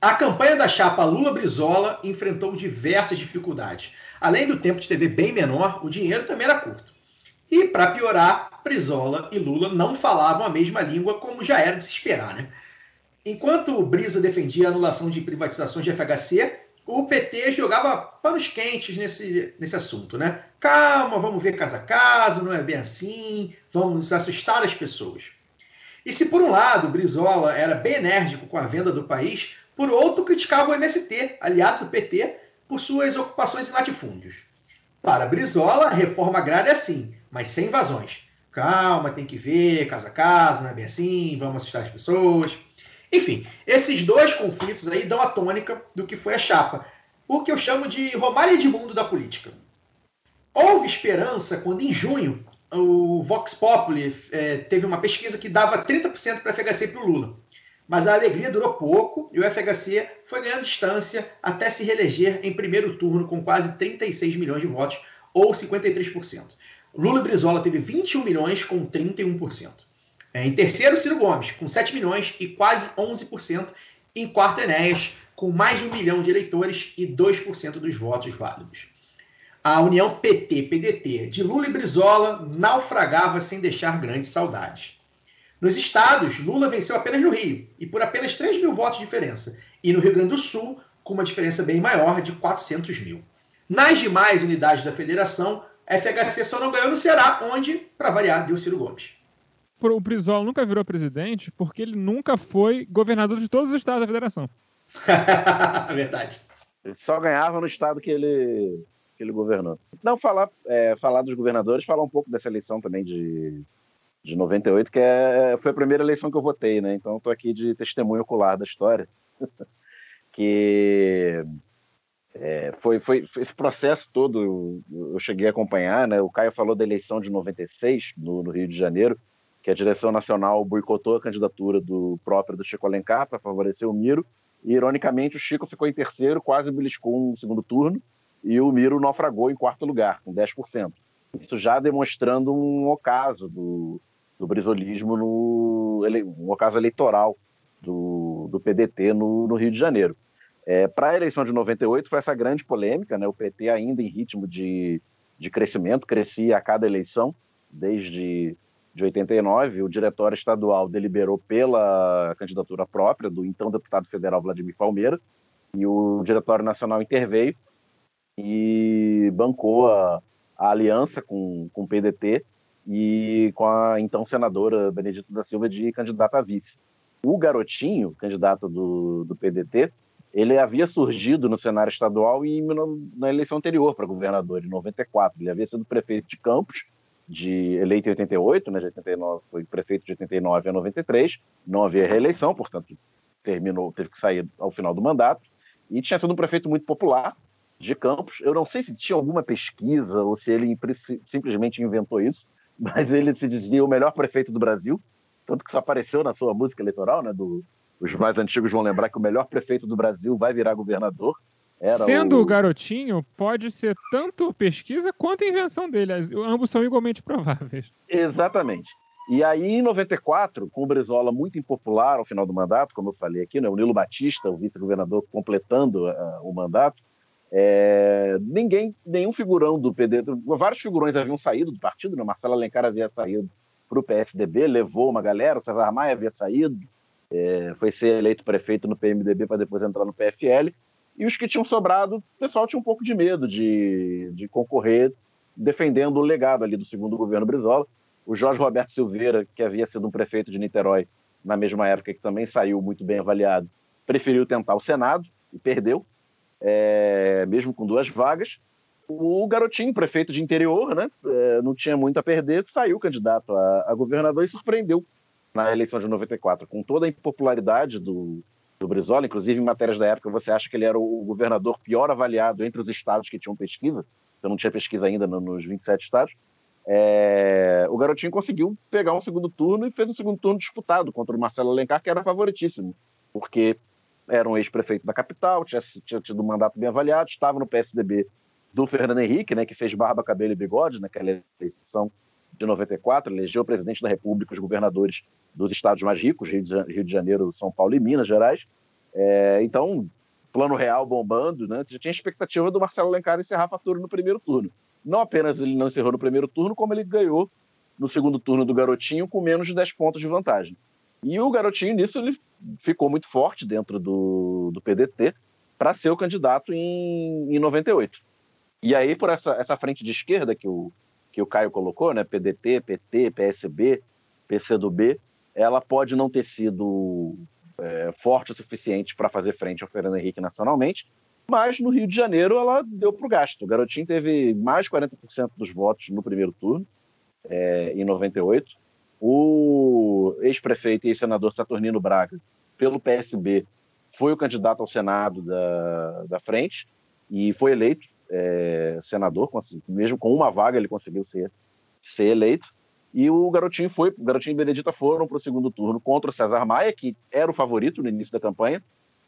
A campanha da chapa Lula-Brizola enfrentou diversas dificuldades. Além do tempo de TV bem menor, o dinheiro também era curto. E, para piorar, Brizola e Lula não falavam a mesma língua, como já era de se esperar. Né? Enquanto Brisa defendia a anulação de privatizações de FHC, o PT jogava panos quentes nesse, nesse assunto, né? Calma, vamos ver caso a caso, não é bem assim, vamos assustar as pessoas. E se por um lado Brizola era bem enérgico com a venda do país, por outro criticava o MST, aliado do PT, por suas ocupações em latifúndios. Para Brizola, reforma agrária é sim, mas sem invasões. Calma, tem que ver, casa a casa, não é bem assim, vamos assustar as pessoas. Enfim, esses dois conflitos aí dão a tônica do que foi a chapa, o que eu chamo de Romário Edmundo da política. Houve esperança quando, em junho, o Vox Populi é, teve uma pesquisa que dava 30% para o FHC e para o Lula. Mas a alegria durou pouco e o FHC foi ganhando distância até se reeleger em primeiro turno com quase 36 milhões de votos, ou 53%. Lula Brizola teve 21 milhões com 31%. É, em terceiro, Ciro Gomes, com 7 milhões e quase 11%. Em quarto, Enéas, com mais de um milhão de eleitores e 2% dos votos válidos. A união PT-PDT de Lula e Brizola naufragava sem deixar grandes saudades. Nos estados, Lula venceu apenas no Rio, e por apenas 3 mil votos de diferença, e no Rio Grande do Sul, com uma diferença bem maior, de 400 mil. Nas demais unidades da federação, a FHC só não ganhou no Ceará, onde, para variar, deu Ciro Gomes. O Brizola nunca virou presidente porque ele nunca foi governador de todos os estados da federação. Verdade. Ele só ganhava no estado que ele, que ele governou. Não, falar, é, falar dos governadores, falar um pouco dessa eleição também de, de 98, que é, foi a primeira eleição que eu votei, né? Então estou aqui de testemunho ocular da história. que é, foi, foi, esse processo todo eu, eu, cheguei a acompanhar, né? O Caio falou da eleição de 96 no, no, Rio de Janeiro, que a direção nacional boicotou a candidatura do próprio do Chico Alencar para favorecer o Miro. E, ironicamente, o Chico ficou em terceiro, quase beliscou um segundo turno, e o Miro naufragou em quarto lugar, com 10%. Isso já demonstrando um ocaso do, do brisolismo, no, um ocaso eleitoral do, do PDT no, no Rio de Janeiro. É, Para a eleição de 98 foi essa grande polêmica, né? o PT ainda em ritmo de, de crescimento, crescia a cada eleição, desde de 89, o diretório estadual deliberou pela candidatura própria do então deputado federal Vladimir Palmeira, e o diretório nacional interveio e bancou a, a aliança com, com o PDT e com a então senadora Benedita da Silva de candidata a vice. O garotinho, candidato do, do PDT, ele havia surgido no cenário estadual e na eleição anterior para governador, em 94. Ele havia sido prefeito de Campos, de eleito em 88, né, de 89, foi prefeito de 89 a 93, não havia reeleição, portanto terminou, teve que sair ao final do mandato, e tinha sido um prefeito muito popular de Campos. Eu não sei se tinha alguma pesquisa ou se ele simplesmente inventou isso, mas ele se dizia o melhor prefeito do Brasil, tanto que isso apareceu na sua música eleitoral, né, do os mais antigos vão lembrar que o melhor prefeito do Brasil vai virar governador. Sendo o... garotinho, pode ser tanto pesquisa quanto invenção dele. Ambos são igualmente prováveis. Exatamente. E aí, em 94, com o Brizola muito impopular ao final do mandato, como eu falei aqui, né, o Nilo Batista, o vice-governador, completando uh, o mandato, é, ninguém, nenhum figurão do PD, vários figurões haviam saído do partido, né? Marcelo Alencar havia saído para o PSDB, levou uma galera, o Cesar Maia havia saído, é, foi ser eleito prefeito no PMDB para depois entrar no PFL. E os que tinham sobrado, o pessoal tinha um pouco de medo de, de concorrer defendendo o legado ali do segundo governo Brizola. O Jorge Roberto Silveira, que havia sido um prefeito de Niterói na mesma época, que também saiu muito bem avaliado, preferiu tentar o Senado e perdeu, é, mesmo com duas vagas. O garotinho, prefeito de interior, né, é, não tinha muito a perder, saiu candidato a, a governador e surpreendeu na eleição de 94, com toda a impopularidade do, do Brizola, inclusive em matérias da época, você acha que ele era o governador pior avaliado entre os estados que tinham pesquisa, então não tinha pesquisa ainda nos 27 estados, é, o Garotinho conseguiu pegar um segundo turno e fez um segundo turno disputado contra o Marcelo Alencar, que era favoritíssimo, porque era um ex-prefeito da capital, tinha, tinha tido um mandato bem avaliado, estava no PSDB do Fernando Henrique, né, que fez barba, cabelo e bigode naquela eleição de 94, elegeu o presidente da República, os governadores dos estados mais ricos, Rio de Janeiro, São Paulo e Minas Gerais. É, então, plano real bombando, né, já tinha expectativa do Marcelo Alencar encerrar a fatura no primeiro turno. Não apenas ele não encerrou no primeiro turno, como ele ganhou no segundo turno do Garotinho com menos de 10 pontos de vantagem. E o Garotinho, nisso, ele ficou muito forte dentro do, do PDT para ser o candidato em, em 98. E aí, por essa, essa frente de esquerda que o, que o Caio colocou, né, PDT, PT, PSB, PCdoB, ela pode não ter sido é, forte o suficiente para fazer frente ao Fernando Henrique nacionalmente, mas no Rio de Janeiro ela deu para o gasto. O Garotinho teve mais de 40% dos votos no primeiro turno, é, em 98. O ex-prefeito e ex-senador Saturnino Braga, pelo PSB, foi o candidato ao Senado da, da frente e foi eleito é, senador, mesmo com uma vaga ele conseguiu ser, ser eleito. E o Garotinho foi, o Garotinho e Benedita foram para o segundo turno contra o César Maia, que era o favorito no início da campanha,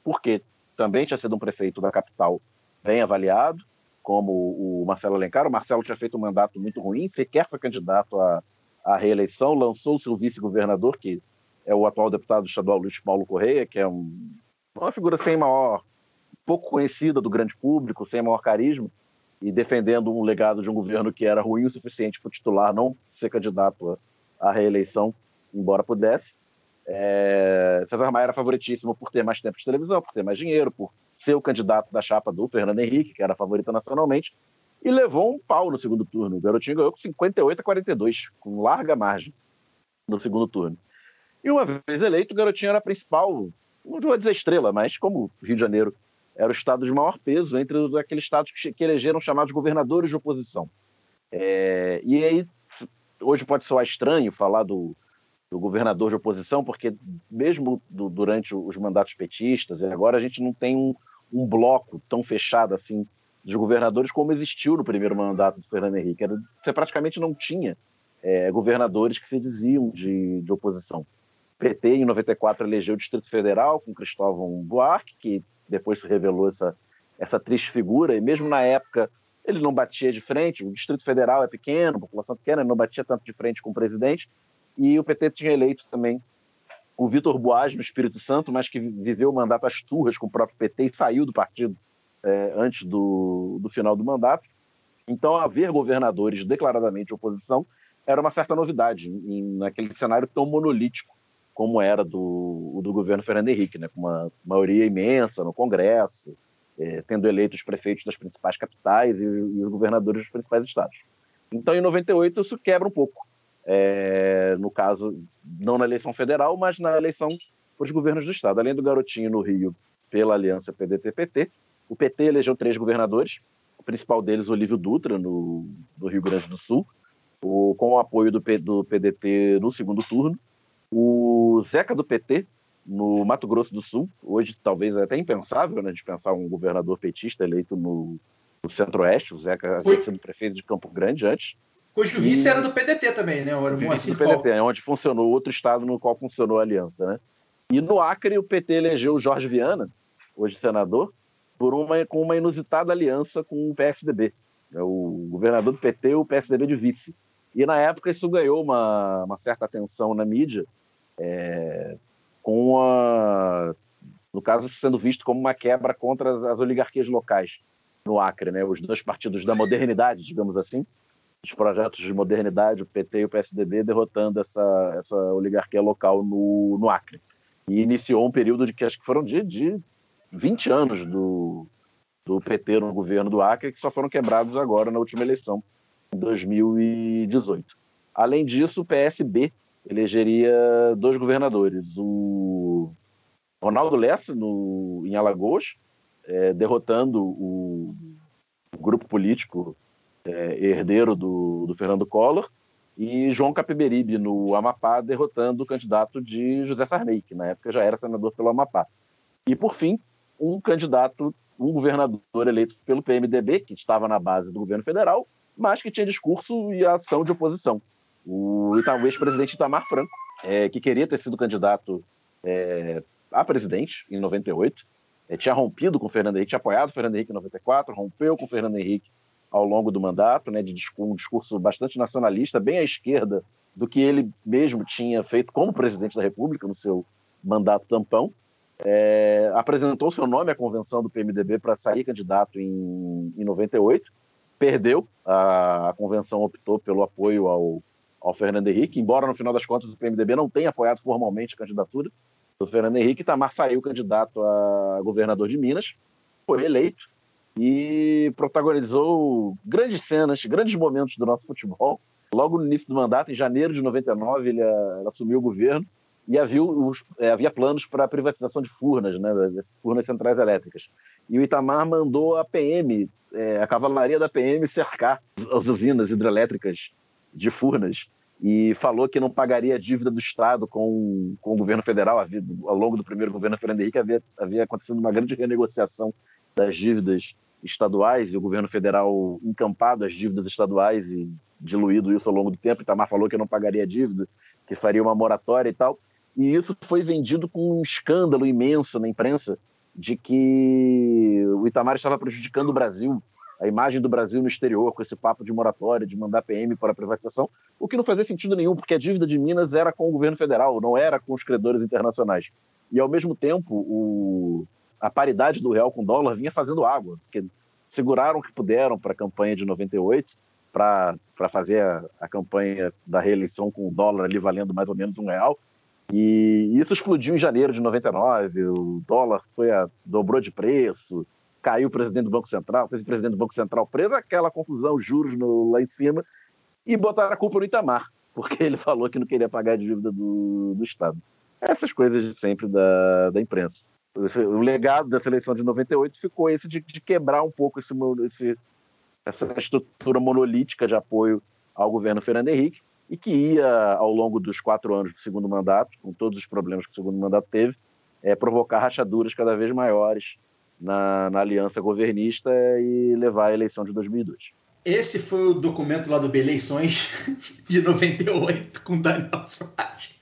porque também tinha sido um prefeito da capital bem avaliado, como o Marcelo Alencar. O Marcelo tinha feito um mandato muito ruim, sequer foi candidato à, à reeleição, lançou o seu vice-governador, que é o atual deputado estadual Luiz Paulo Correia, que é um, uma figura sem maior, pouco conhecida do grande público, sem maior carisma, e defendendo um legado de um governo que era ruim o suficiente para o titular não ser candidato à reeleição, embora pudesse. É... César Maia era favoritíssimo por ter mais tempo de televisão, por ter mais dinheiro, por ser o candidato da chapa do Fernando Henrique, que era favorita nacionalmente, e levou um pau no segundo turno. O Garotinho ganhou com 58 a 42, com larga margem no segundo turno. E uma vez eleito, o Garotinho era a principal, não vou dizer estrela, mas como o Rio de Janeiro era o estado de maior peso entre aqueles estados que, que elegeram chamados governadores de oposição. É, e aí, hoje pode soar estranho falar do, do governador de oposição, porque mesmo do, durante os mandatos petistas, agora a gente não tem um, um, bloco tão fechado assim de governadores como existiu no primeiro mandato do Fernando Henrique. Era, você praticamente não tinha é, governadores que se diziam de, de oposição. PT, em 94, elegeu o Distrito Federal com Cristóvão Buarque, que depois se revelou essa, essa triste figura, e mesmo na época ele não batia de frente, o Distrito Federal é pequeno, a população pequena, ele não batia tanto de frente com o presidente, e o PT tinha eleito também o Vitor Boas no Espírito Santo, mas que viveu o mandato às turras com o próprio PT e saiu do partido é, antes do, do final do mandato. Então, haver governadores declaradamente de oposição era uma certa novidade em, naquele cenário tão monolítico como era do, do governo Fernando Henrique, né, com uma maioria imensa no Congresso, é, tendo eleito os prefeitos das principais capitais e, e, os governadores dos principais estados. Então, em 98, isso quebra um pouco é, no caso, não na eleição federal, mas na eleição para os governos do Estado. Além do Garotinho no Rio, pela aliança PDT-PT, o PT elegeu três governadores, o principal deles, Olívio Dutra, no, no Rio Grande do Sul, o, com o apoio do, do PDT no segundo turno, o Zeca do PT, no Mato Grosso do Sul, hoje talvez é até impensável né, de pensar um governador petista eleito no, no Centro-Oeste, o Zeca havia sido prefeito de Campo Grande antes, Cujo vice e... era do PDT também, né? Era o Moacir do PDT, é onde funcionou outro estado no qual funcionou a aliança, né? E no Acre, o PT elegeu o Jorge Viana, hoje senador, por uma, com uma inusitada aliança com o PSDB. É o governador do PT e o PSDB de vice. E na época isso ganhou uma, uma certa atenção na mídia, é, com a, no caso sendo visto como uma quebra contra as, as oligarquias locais no Acre, né? Os dois partidos da modernidade, digamos assim, os projetos de modernidade, o PT e o PSDB, derrotando essa, essa oligarquia local no, no Acre. E iniciou um período de que acho que foram de, de 20 anos do, do PT no governo do Acre, que só foram quebrados agora na última eleição, 2018. Além disso, o PSB elegeria dois governadores, o Ronaldo Lessa, no, em Alagoas, é, derrotando o, o grupo político é, herdeiro do, do, Fernando Collor, e João Capiberibe, no Amapá, derrotando o candidato de José Sarney, que na época já era senador pelo Amapá. E, por fim, um candidato, um governador eleito pelo PMDB, que estava na base do governo federal, mas que tinha discurso e ação de oposição. O, ex-presidente Itamar Franco, é, que queria ter sido candidato é, a presidente em 98, é, tinha rompido com o Fernando Henrique, tinha apoiado o Fernando Henrique em 94, rompeu com o Fernando Henrique ao longo do mandato, né, de um discurso bastante nacionalista, bem à esquerda do que ele mesmo tinha feito como presidente da República no seu mandato tampão. É, apresentou seu nome à convenção do PMDB para sair candidato em, em 98, perdeu, a, a, convenção optou pelo apoio ao, ao Fernando Henrique, embora no final das contas o PMDB não tenha apoiado formalmente a candidatura do Fernando Henrique, Itamar saiu candidato a governador de Minas, foi eleito e protagonizou grandes cenas, grandes momentos do nosso futebol. Logo no início do mandato, em janeiro de 99, ele, ele assumiu o governo e havia, os, é, havia planos para a privatização de Furnas, né, das Furnas Centrais Elétricas. E o Itamar mandou a PM, é, a cavalaria da PM, cercar as usinas hidrelétricas de Furnas e falou que não pagaria a dívida do Estado com, com o governo federal. Havia, ao longo do primeiro governo Fernando Henrique havia, havia acontecido uma grande renegociação das dívidas estaduais e o governo federal encampado as dívidas estaduais e diluído isso ao longo do tempo. Itamar falou que não pagaria a dívida, que faria uma moratória e tal. E isso foi vendido com um escândalo imenso na imprensa de que o Itamar estava prejudicando o Brasil a imagem do Brasil no exterior com esse papo de moratória, de mandar PM para a privatização, o que não fazia sentido nenhum, porque a dívida de Minas era com o governo federal, não era com os credores internacionais. E, ao mesmo tempo, o... a paridade do real com o dólar vinha fazendo água, porque seguraram o que puderam para a campanha de 98, para fazer a, a, campanha da reeleição com o dólar ali valendo mais ou menos um real. E isso explodiu em janeiro de 99, o dólar foi a, dobrou de preço, caiu o presidente do Banco Central, fez o presidente do Banco Central preso, aquela confusão, juros no, lá em cima, e botaram a culpa no Itamar, porque ele falou que não queria pagar a dívida do, do Estado. Essas coisas de sempre da, da imprensa. O legado dessa eleição de 98 ficou esse de, de quebrar um pouco esse, esse, essa estrutura monolítica de apoio ao governo Fernando Henrique e que ia, ao longo dos quatro anos do segundo mandato, com todos os problemas que o segundo mandato teve, é, provocar rachaduras cada vez maiores na, na aliança governista e levar a eleição de 2002. Esse foi o documento lá do Beleições de 98 com Daniel Soares.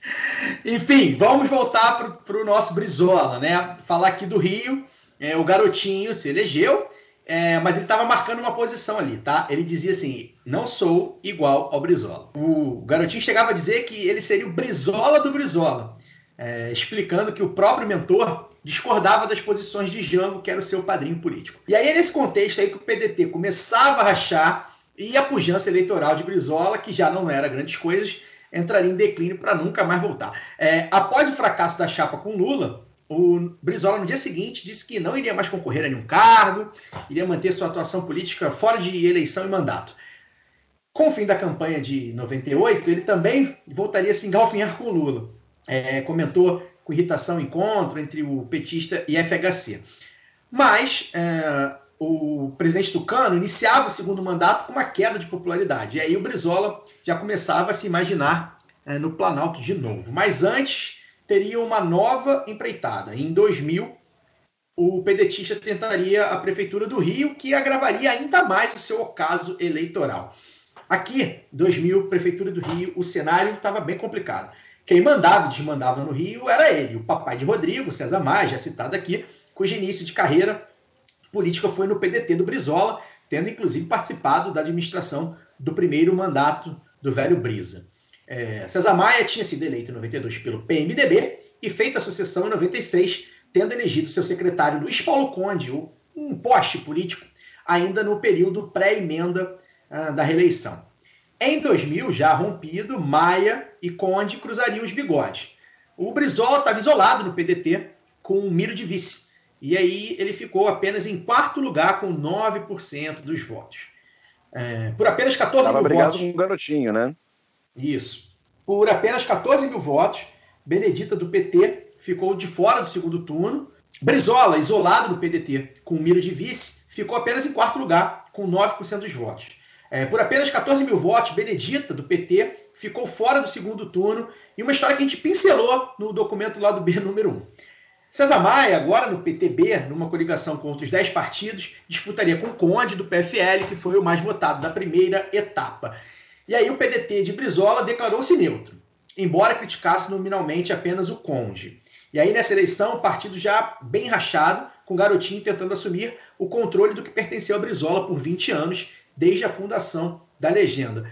Enfim, vamos voltar para o nosso Brizola, né? Falar aqui do Rio. É, o garotinho se elegeu, é, mas ele estava marcando uma posição ali, tá? Ele dizia assim: não sou igual ao Brizola. O garotinho chegava a dizer que ele seria o Brizola do Brizola, é, explicando que o próprio mentor discordava das posições de Jango, que era o seu padrinho político. E aí é nesse contexto aí que o PDT começava a rachar e a pujança eleitoral de Brizola, que já não era grandes coisas, entraria em declínio para nunca mais voltar. É, após o fracasso da chapa com Lula, o Brizola, no dia seguinte, disse que não iria mais concorrer a nenhum cargo, iria manter sua atuação política fora de eleição e mandato. Com o fim da campanha de 98, ele também voltaria a se engalfinhar com Lula. É, comentou com irritação encontro entre o petista e FHC. Mas é, o presidente Tucano iniciava o segundo mandato com uma queda de popularidade. E aí o Brizola já começava a se imaginar é, no Planalto de novo. Mas antes teria uma nova empreitada. Em 2000, o pedetista tentaria a prefeitura do Rio, que agravaria ainda mais o seu ocaso eleitoral. Aqui, 2000, prefeitura do Rio, o cenário estava bem complicado. Quem mandava e desmandava no Rio era ele, o papai de Rodrigo, César Maia, já citado aqui, cujo início de carreira política foi no PDT do Brizola, tendo inclusive participado da administração do primeiro mandato do velho Brisa. É, César Maia tinha sido eleito em 92 pelo PMDB e feito a sucessão em 96, tendo elegido seu secretário Luiz Paulo Conde, um poste político, ainda no período pré-emenda uh, da reeleição. Em 2000, já rompido, Maia e Conde cruzariam os bigodes. O Brizola estava isolado no PDT com o Miro de vice. E aí ele ficou apenas em quarto lugar com 9% dos votos. É, por apenas 14 Tava mil votos. com um garotinho, né? Isso. Por apenas 14 mil votos, Benedita do PT ficou de fora do segundo turno. Brizola, isolado no PDT com o Miro de vice, ficou apenas em quarto lugar com 9% dos votos. É, por apenas 14 mil votos, Benedita, do PT, ficou fora do segundo turno. E uma história que a gente pincelou no documento lá do B número 1. César Maia, agora no PTB, numa coligação com outros 10 partidos, disputaria com o Conde do PFL, que foi o mais votado da primeira etapa. E aí o PDT de Brizola declarou-se neutro, embora criticasse nominalmente apenas o Conde. E aí nessa eleição, o partido já bem rachado, com o Garotinho tentando assumir o controle do que pertenceu a Brizola por 20 anos, desde a fundação da legenda.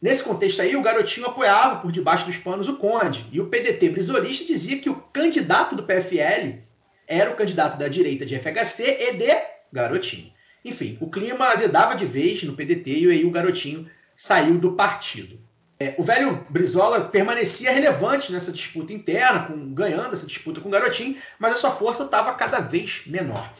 Nesse contexto aí, o garotinho apoiava por debaixo dos panos o Conde. E o PDT brizolista dizia que o candidato do PFL era o candidato da direita de FHC e de garotinho. Enfim, o clima azedava de vez no PDT e aí o garotinho saiu do partido. É, o velho Brizola permanecia relevante nessa disputa interna, com, ganhando essa disputa com o garotinho, mas a sua força estava cada vez menor.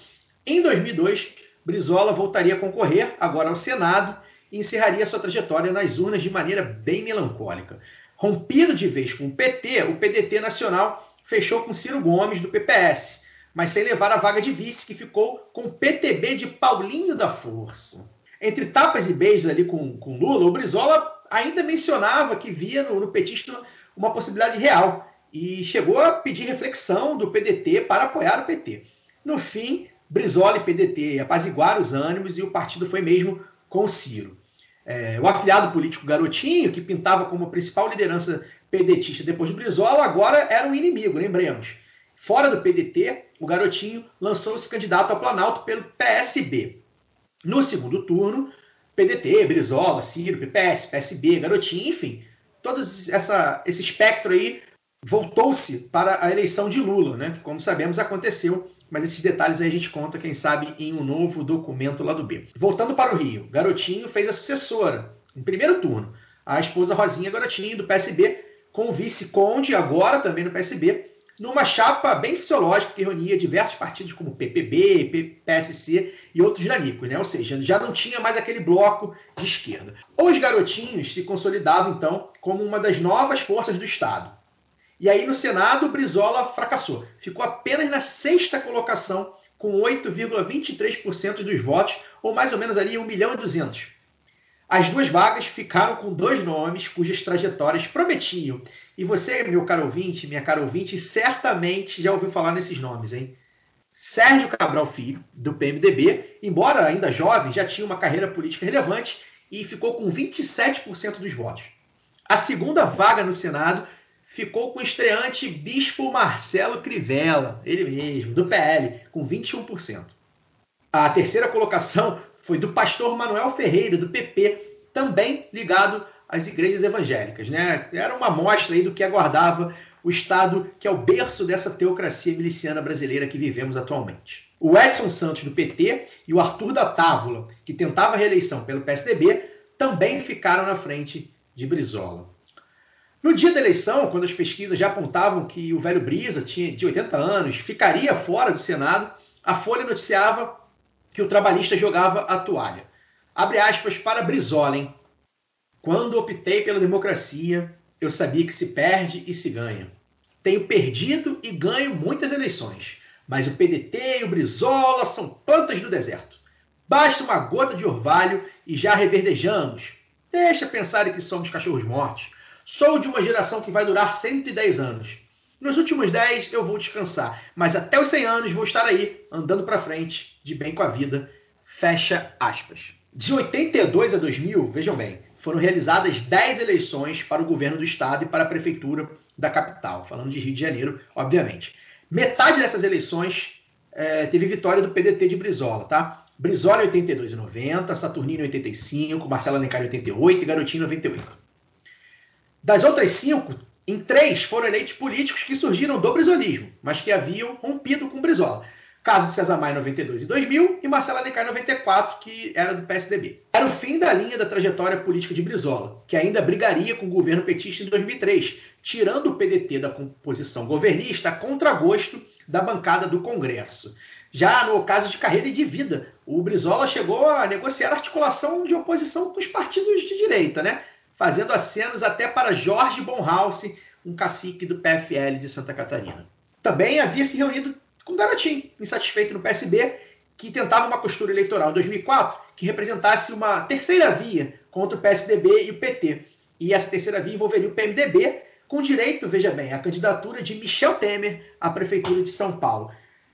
Em 2002, Brizola voltaria a concorrer, agora ao Senado, e encerraria sua trajetória nas urnas de maneira bem melancólica. Rompido de vez com o PT, o PDT nacional fechou com Ciro Gomes do PPS, mas sem levar a vaga de vice, que ficou com o PTB de Paulinho da Força. Entre tapas e beijos ali com, com Lula, o Brizola ainda mencionava que via no, no petista uma possibilidade real e chegou a pedir reflexão do PDT para apoiar o PT. No fim, Brizola e PDT apaziguaram os ânimos e o partido foi mesmo com o Ciro. É, o afiliado político Garotinho, que pintava como a principal liderança pedetista depois do Brizola, agora era um inimigo, lembremos. Fora do PDT, o Garotinho lançou-se candidato ao Planalto pelo PSB. No segundo turno, PDT, Brizola, Ciro, PPS, PSB, Garotinho, enfim, todo essa, esse espectro aí voltou-se para a eleição de Lula, né, que, como sabemos, aconteceu mas esses detalhes aí a gente conta, quem sabe, em um novo documento lá do B. Voltando para o Rio, Garotinho fez a sucessora, em primeiro turno, a esposa Rosinha Garotinho, do PSB, com o vice-conde, agora também no PSB, numa chapa bem fisiológica que reunia diversos partidos como PPB, PSC e outros nanicos, né? ou seja, já não tinha mais aquele bloco de esquerda. Os garotinhos se consolidavam, então, como uma das novas forças do Estado. E aí no Senado, o Brizola fracassou. Ficou apenas na sexta colocação, com 8,23% dos votos, ou mais ou menos ali 1 milhão e 200. As duas vagas ficaram com dois nomes cujas trajetórias prometiam. E você, meu caro ouvinte, minha cara ouvinte, certamente já ouviu falar nesses nomes, hein? Sérgio Cabral Filho, do PMDB, embora ainda jovem, já tinha uma carreira política relevante e ficou com 27% dos votos. A segunda vaga no Senado ficou com o estreante Bispo Marcelo Crivella, ele mesmo, do PL, com 21%. A terceira colocação foi do pastor Manuel Ferreira, do PP, também ligado às igrejas evangélicas. Né? Era uma amostra aí do que aguardava o Estado, que é o berço dessa teocracia miliciana brasileira que vivemos atualmente. O Edson Santos, do PT, e o Arthur da Távola, que tentava reeleição pelo PSDB, também ficaram na frente de Brizola. No dia da eleição, quando as pesquisas já apontavam que o velho Brisa, tinha, de 80 anos, ficaria fora do Senado, a Folha noticiava que o trabalhista jogava a toalha. Abre aspas para Brizola, hein? Quando optei pela democracia, eu sabia que se perde e se ganha. Tenho perdido e ganho muitas eleições, mas o PDT e o Brizola são plantas do deserto. Basta uma gota de orvalho e já reverdejamos. Deixa pensar que somos cachorros mortos. Sou de uma geração que vai durar 110 anos. Nos últimos 10 eu vou descansar, mas até os 100 anos vou estar aí, andando para frente, de bem com a vida. Fecha aspas. De 82 a 2000, vejam bem, foram realizadas 10 eleições para o governo do estado e para a prefeitura da capital, falando de Rio de Janeiro, obviamente. Metade dessas eleições é, teve vitória do PDT de Brizola, tá? Brizola em 82 e 90, Saturnino em 85, Marcelo Alencar em 88 e Garotinho em 98. Das outras cinco, em três foram eleitos políticos que surgiram do brisolismo, mas que haviam rompido com Brizola. Caso de César Maia em 92 e 2000 e Marcelo Alencar em 94, que era do PSDB. Era o fim da linha da trajetória política de Brizola, que ainda brigaria com o governo petista em 2003, tirando o PDT da composição governista a contragosto da bancada do Congresso. Já no caso de carreira e de vida, o Brizola chegou a negociar articulação de oposição com os partidos de direita, né? Fazendo acenos até para Jorge Bonhouse, um cacique do PFL de Santa Catarina. Também havia se reunido com Garotinho, insatisfeito no PSB, que tentava uma costura eleitoral em 2004 que representasse uma terceira via contra o PSDB e o PT. E essa terceira via envolveria o PMDB, com direito, veja bem, à candidatura de Michel Temer à Prefeitura de São Paulo.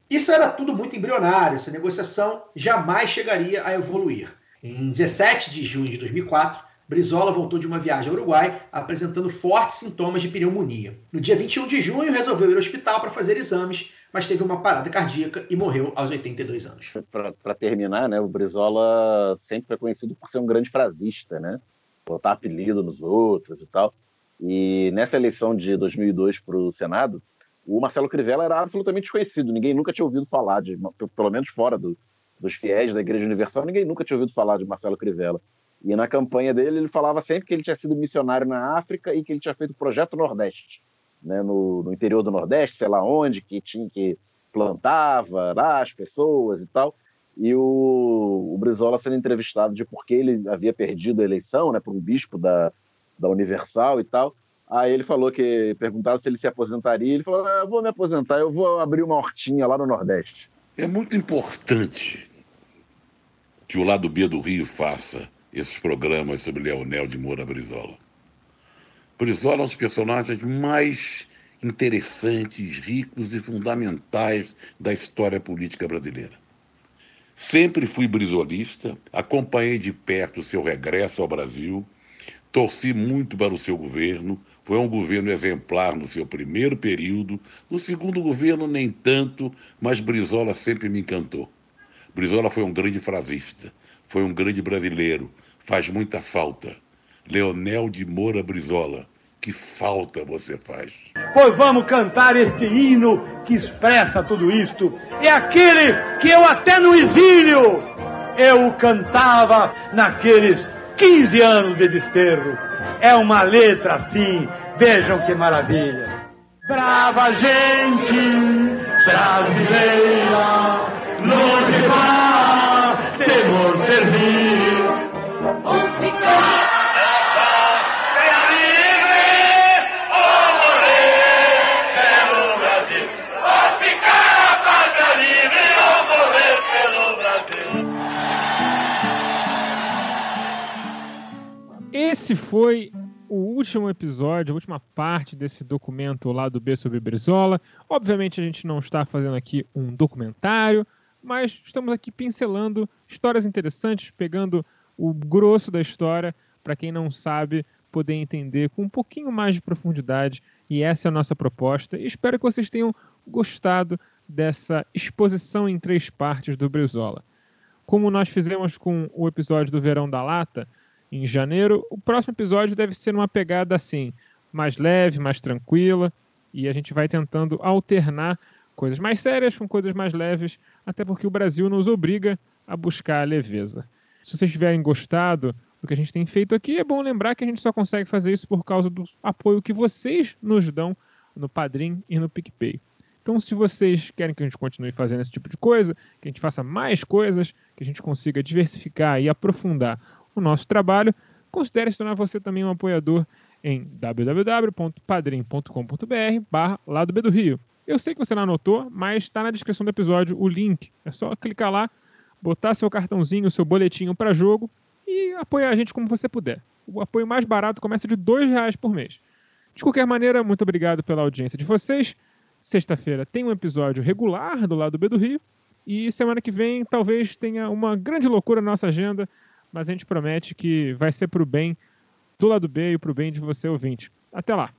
Isso era tudo muito embrionário, essa negociação jamais chegaria a evoluir. Em 17 de junho de 2004, Brizola voltou de uma viagem ao Uruguai apresentando fortes sintomas de pneumonia. No dia 21 de junho, resolveu ir ao hospital para fazer exames, mas teve uma parada cardíaca e morreu aos 82 anos. Para terminar, né, o Brizola sempre foi conhecido por ser um grande frasista, né? Botar apelido nos outros e tal. E nessa eleição de 2002 para o Senado, o Marcelo Crivella era absolutamente desconhecido. Ninguém nunca tinha ouvido falar de, pelo menos fora do, dos fiéis da Igreja Universal, ninguém nunca tinha ouvido falar de Marcelo Crivella. E na campanha dele, ele falava sempre que ele tinha sido missionário na África e que ele tinha feito o Projeto Nordeste, né, no, no interior do Nordeste, sei lá onde, que tinha que plantava lá as pessoas e tal. E o, o Brizola sendo entrevistado de por que ele havia perdido a eleição né, para um bispo da, da Universal e tal. Aí ele falou que perguntaram se ele se aposentaria. Ele falou: ah, vou me aposentar, eu vou abrir uma hortinha lá no Nordeste. É muito importante que o lado B do Rio faça esses programas sobre Leonel de Moura Brizola. Brizola é um dos personagens mais interessantes, ricos e fundamentais da história política brasileira. Sempre fui brizolista, acompanhei de perto o seu regresso ao Brasil, torci muito para o seu governo, foi um governo exemplar no seu primeiro período, no segundo governo nem tanto, mas Brizola sempre me encantou. Brizola foi um grande frasista, foi um grande brasileiro, faz muita falta. Leonel de Moura Brizola, que falta você faz. Pois vamos cantar este hino que expressa tudo isto. É aquele que eu até no exílio eu cantava naqueles 15 anos de desterro. É uma letra assim, vejam que maravilha. Brava gente brasileira, longe vá, temor servir. Esse foi o último episódio, a última parte desse documento lá do B sobre Brizola. Obviamente a gente não está fazendo aqui um documentário, mas estamos aqui pincelando histórias interessantes, pegando o grosso da história para quem não sabe poder entender com um pouquinho mais de profundidade. E essa é a nossa proposta. Espero que vocês tenham gostado dessa exposição em três partes do Brizola. Como nós fizemos com o episódio do Verão da Lata, em janeiro. O próximo episódio deve ser uma pegada assim, mais leve, mais tranquila, e a gente vai tentando alternar coisas mais sérias com coisas mais leves, até porque o Brasil nos obriga a buscar a leveza. Se vocês tiverem gostado do que a gente tem feito aqui, é bom lembrar que a gente só consegue fazer isso por causa do apoio que vocês nos dão no Padrim e no PicPay. Então, se vocês querem que a gente continue fazendo esse tipo de coisa, que a gente faça mais coisas, que a gente consiga diversificar e aprofundar o nosso trabalho, considere se tornar você também um apoiador em www.padrim.com.br barra lado B do Rio. Eu sei que você não anotou, mas está na descrição do episódio o link. É só clicar lá, botar seu cartãozinho, seu boletinho para jogo e apoiar a gente como você puder. O apoio mais barato começa de R$ reais por mês. De qualquer maneira, muito obrigado pela audiência de vocês. Sexta-feira tem um episódio regular do lado B do Rio. E semana que vem talvez tenha uma grande loucura na nossa agenda mas a gente promete que vai ser para o bem do lado B e para o bem de você ouvinte. Até lá!